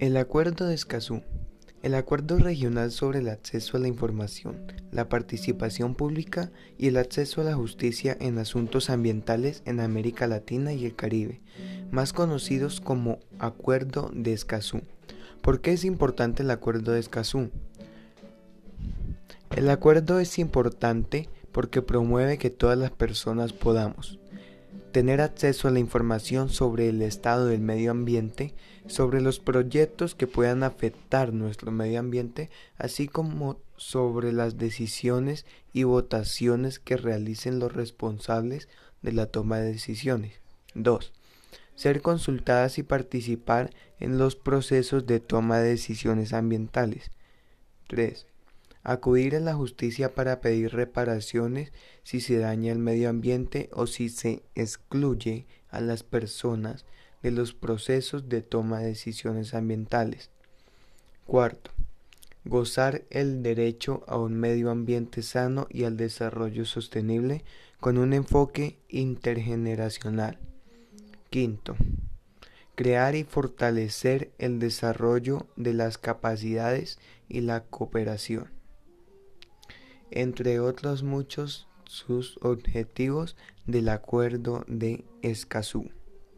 El Acuerdo de Escazú. El Acuerdo Regional sobre el Acceso a la Información, la Participación Pública y el Acceso a la Justicia en Asuntos Ambientales en América Latina y el Caribe, más conocidos como Acuerdo de Escazú. ¿Por qué es importante el Acuerdo de Escazú? El acuerdo es importante porque promueve que todas las personas podamos tener acceso a la información sobre el estado del medio ambiente, sobre los proyectos que puedan afectar nuestro medio ambiente, así como sobre las decisiones y votaciones que realicen los responsables de la toma de decisiones. 2. Ser consultadas y participar en los procesos de toma de decisiones ambientales. 3 acudir a la justicia para pedir reparaciones si se daña el medio ambiente o si se excluye a las personas de los procesos de toma de decisiones ambientales. Cuarto, gozar el derecho a un medio ambiente sano y al desarrollo sostenible con un enfoque intergeneracional. Quinto, crear y fortalecer el desarrollo de las capacidades y la cooperación entre otros muchos sus objetivos del Acuerdo de Escazú.